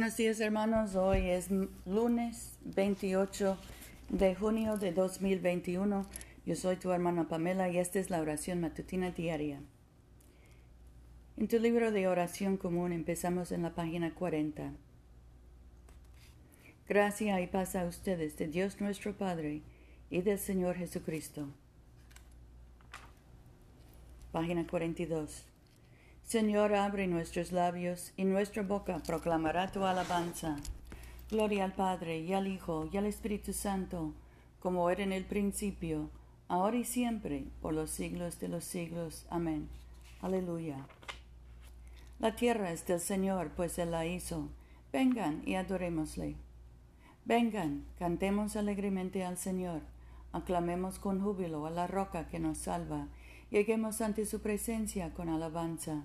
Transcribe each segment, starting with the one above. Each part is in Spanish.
Buenos días hermanos, hoy es lunes 28 de junio de 2021. Yo soy tu hermana Pamela y esta es la oración matutina diaria. En tu libro de oración común empezamos en la página 40. Gracia y paz a ustedes de Dios nuestro Padre y del Señor Jesucristo. Página 42. Señor, abre nuestros labios y nuestra boca proclamará tu alabanza. Gloria al Padre y al Hijo y al Espíritu Santo, como era en el principio, ahora y siempre, por los siglos de los siglos. Amén. Aleluya. La tierra es del Señor, pues Él la hizo. Vengan y adorémosle. Vengan, cantemos alegremente al Señor, aclamemos con júbilo a la roca que nos salva, lleguemos ante su presencia con alabanza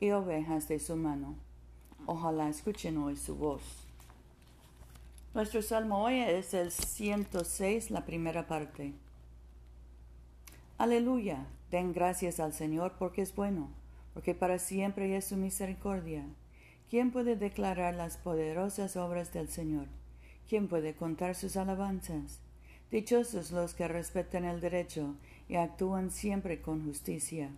y ovejas de su mano. Ojalá escuchen hoy su voz. Nuestro salmo hoy es el 106, la primera parte. Aleluya, den gracias al Señor porque es bueno, porque para siempre es su misericordia. ¿Quién puede declarar las poderosas obras del Señor? ¿Quién puede contar sus alabanzas? Dichosos los que respetan el derecho y actúan siempre con justicia.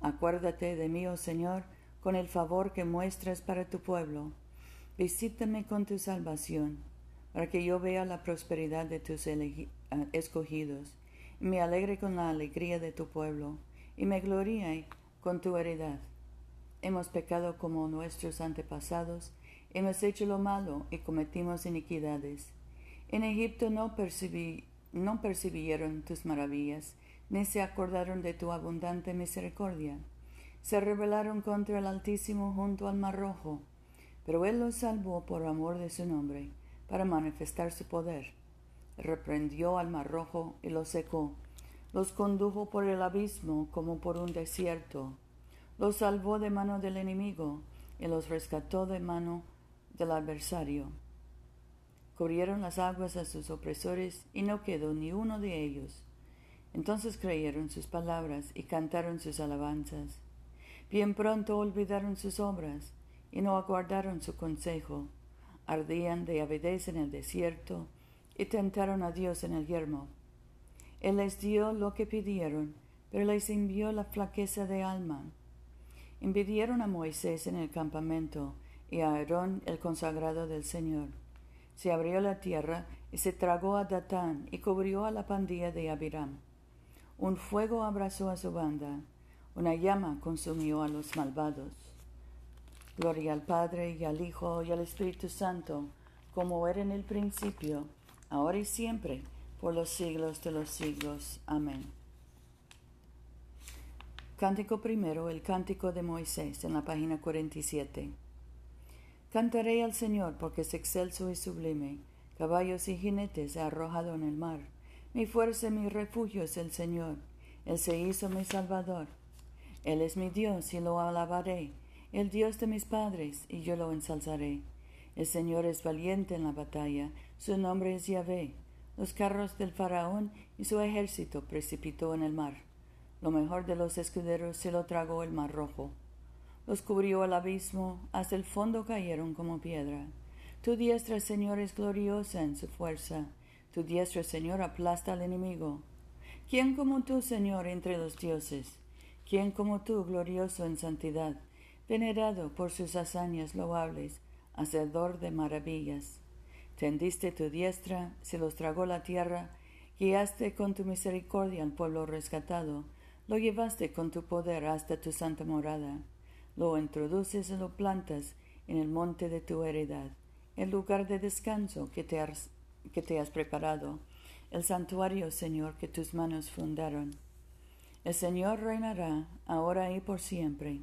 Acuérdate de mí, oh Señor, con el favor que muestras para tu pueblo. Visítame con tu salvación, para que yo vea la prosperidad de tus ah, escogidos, y me alegre con la alegría de tu pueblo, y me gloríe con tu heredad. Hemos pecado como nuestros antepasados, hemos hecho lo malo y cometimos iniquidades. En Egipto no, no percibieron tus maravillas, ni se acordaron de tu abundante misericordia. Se rebelaron contra el Altísimo junto al Mar Rojo, pero Él los salvó por amor de su nombre, para manifestar su poder. Reprendió al Mar Rojo y los secó, los condujo por el abismo como por un desierto, los salvó de mano del enemigo y los rescató de mano del adversario. Cubrieron las aguas a sus opresores y no quedó ni uno de ellos. Entonces creyeron sus palabras y cantaron sus alabanzas. Bien pronto olvidaron sus obras y no aguardaron su consejo. Ardían de avidez en el desierto y tentaron a Dios en el yermo. Él les dio lo que pidieron, pero les envió la flaqueza de alma. Envidieron a Moisés en el campamento y a Aarón el consagrado del Señor. Se abrió la tierra y se tragó a Datán y cubrió a la pandilla de Abiram. Un fuego abrazó a su banda, una llama consumió a los malvados. Gloria al Padre y al Hijo y al Espíritu Santo, como era en el principio, ahora y siempre, por los siglos de los siglos. Amén. Cántico primero, el cántico de Moisés, en la página 47. Cantaré al Señor porque es excelso y sublime. Caballos y jinetes ha arrojado en el mar. Mi fuerza y mi refugio es el Señor. Él se hizo mi Salvador. Él es mi Dios y lo alabaré, el Dios de mis padres, y yo lo ensalzaré. El Señor es valiente en la batalla, su nombre es Yahvé. Los carros del faraón y su ejército precipitó en el mar. Lo mejor de los escuderos se lo tragó el mar rojo. Los cubrió el abismo, hasta el fondo cayeron como piedra. Tu diestra, Señor, es gloriosa en su fuerza. Tu diestra, Señor, aplasta al enemigo. ¿Quién como tú, Señor, entre los dioses? ¿Quién como tú, glorioso en santidad, venerado por sus hazañas loables, hacedor de maravillas? Tendiste tu diestra, se los tragó la tierra, guiaste con tu misericordia al pueblo rescatado, lo llevaste con tu poder hasta tu santa morada, lo introduces y lo plantas en el monte de tu heredad, el lugar de descanso que te has, que te has preparado, el santuario, Señor, que tus manos fundaron. El Señor reinará ahora y por siempre.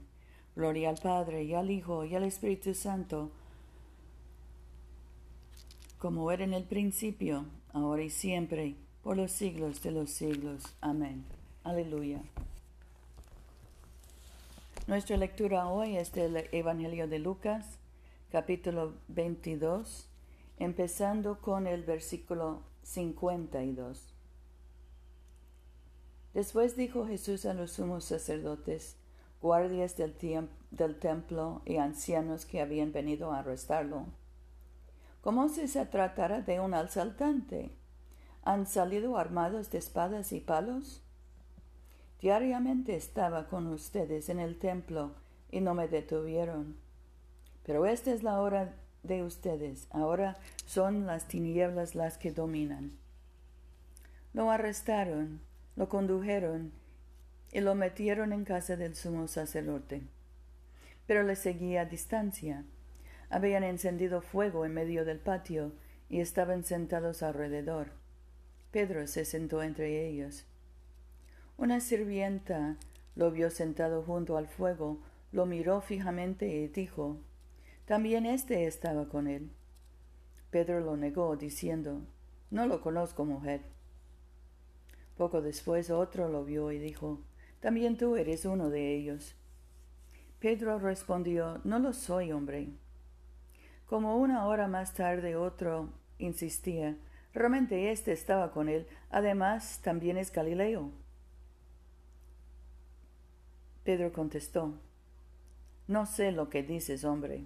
Gloria al Padre y al Hijo y al Espíritu Santo, como era en el principio, ahora y siempre, por los siglos de los siglos. Amén. Aleluya. Nuestra lectura hoy es del Evangelio de Lucas, capítulo 22, empezando con el versículo 52. Después dijo Jesús a los sumos sacerdotes, guardias del, templo y ancianos que habían venido a arrestarlo como si se tratara de un asaltante. ¿Han salido armados de espadas y palos? Diariamente estaba con ustedes en el templo y no me detuvieron. Pero esta es la hora de ustedes. Ahora son las tinieblas las que dominan. Lo arrestaron, lo condujeron y lo metieron en casa del sumo sacerdote. Pero le seguía a distancia habían encendido fuego en medio del patio y estaban sentados alrededor. Pedro se sentó entre ellos. Una sirvienta lo vio sentado junto al fuego, lo miró fijamente y dijo, También éste estaba con él. Pedro lo negó, diciendo, No lo conozco, mujer. Poco después otro lo vio y dijo, También tú eres uno de ellos. Pedro respondió, No lo soy, hombre. Como una hora más tarde otro insistía, realmente éste estaba con él, además también es Galileo. Pedro contestó, No sé lo que dices, hombre.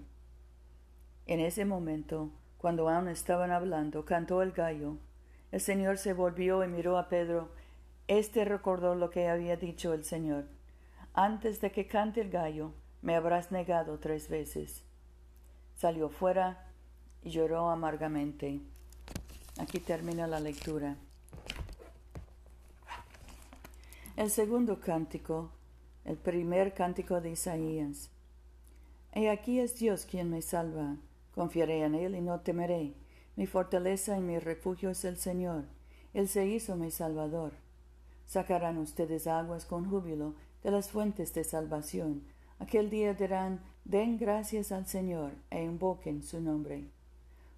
En ese momento, cuando aún estaban hablando, cantó el gallo. El Señor se volvió y miró a Pedro. Este recordó lo que había dicho el Señor. Antes de que cante el gallo, me habrás negado tres veces salió fuera y lloró amargamente. Aquí termina la lectura. El segundo cántico, el primer cántico de Isaías. He aquí es Dios quien me salva. Confiaré en Él y no temeré. Mi fortaleza y mi refugio es el Señor. Él se hizo mi Salvador. Sacarán ustedes aguas con júbilo de las fuentes de salvación. Aquel día dirán, Den gracias al Señor e invoquen su nombre.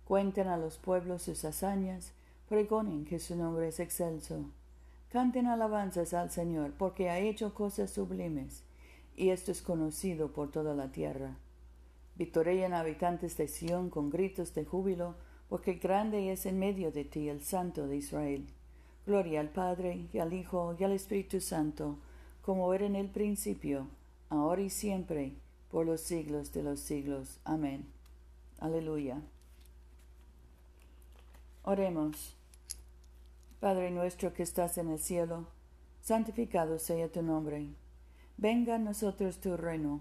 Cuenten a los pueblos sus hazañas, pregonen que su nombre es excelso. Canten alabanzas al Señor, porque ha hecho cosas sublimes, y esto es conocido por toda la tierra. Victoreen habitantes de Sión con gritos de júbilo, porque grande es en medio de ti el Santo de Israel. Gloria al Padre, y al Hijo, y al Espíritu Santo, como era en el principio, ahora y siempre, por los siglos de los siglos. Amén. Aleluya. Oremos. Padre nuestro que estás en el cielo, santificado sea tu nombre. Venga a nosotros tu reino.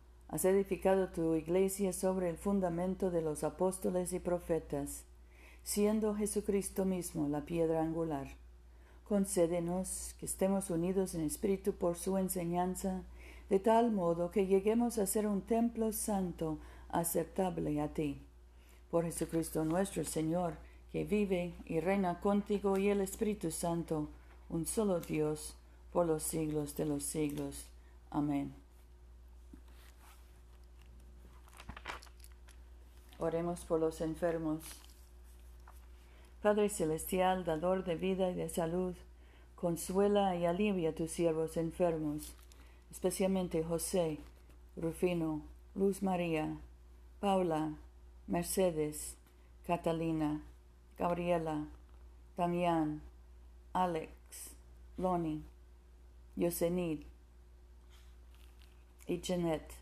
has edificado tu iglesia sobre el fundamento de los apóstoles y profetas, siendo Jesucristo mismo la piedra angular. Concédenos que estemos unidos en espíritu por su enseñanza, de tal modo que lleguemos a ser un templo santo, aceptable a ti por Jesucristo nuestro Señor, que vive y reina contigo y el Espíritu Santo, un solo Dios, por los siglos de los siglos. Amén. Oremos por los enfermos. Padre Celestial, dador de vida y de salud, consuela y alivia a tus siervos enfermos, especialmente José, Rufino, Luz María, Paula, Mercedes, Catalina, Gabriela, Damián, Alex, Lonnie, Yosenid y Janet.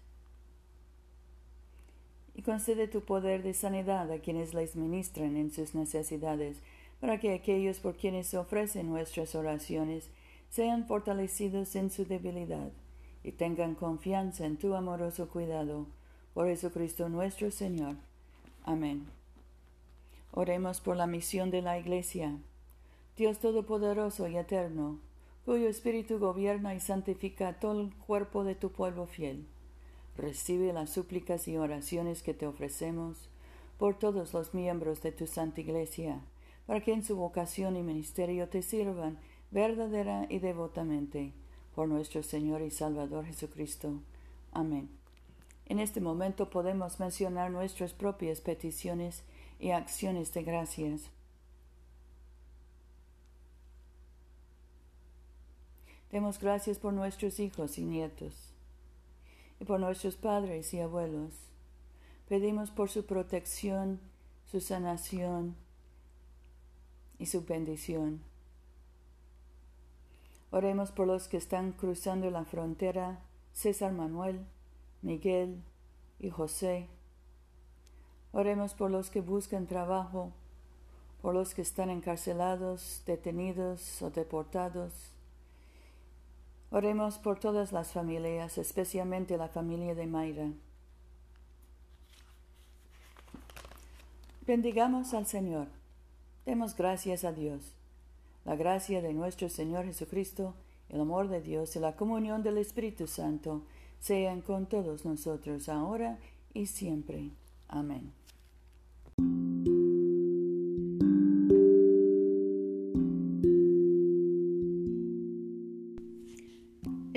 Y concede tu poder de sanidad a quienes les ministran en sus necesidades, para que aquellos por quienes se ofrecen nuestras oraciones sean fortalecidos en su debilidad y tengan confianza en tu amoroso cuidado. Por Jesucristo nuestro Señor. Amén. Oremos por la misión de la Iglesia. Dios Todopoderoso y Eterno, cuyo Espíritu gobierna y santifica todo el cuerpo de tu pueblo fiel. Recibe las súplicas y oraciones que te ofrecemos por todos los miembros de tu Santa Iglesia, para que en su vocación y ministerio te sirvan verdadera y devotamente, por nuestro Señor y Salvador Jesucristo. Amén. En este momento podemos mencionar nuestras propias peticiones y acciones de gracias. Demos gracias por nuestros hijos y nietos y por nuestros padres y abuelos. Pedimos por su protección, su sanación y su bendición. Oremos por los que están cruzando la frontera, César Manuel, Miguel y José. Oremos por los que buscan trabajo, por los que están encarcelados, detenidos o deportados. Oremos por todas las familias, especialmente la familia de Mayra. Bendigamos al Señor. Demos gracias a Dios. La gracia de nuestro Señor Jesucristo, el amor de Dios y la comunión del Espíritu Santo sean con todos nosotros ahora y siempre. Amén.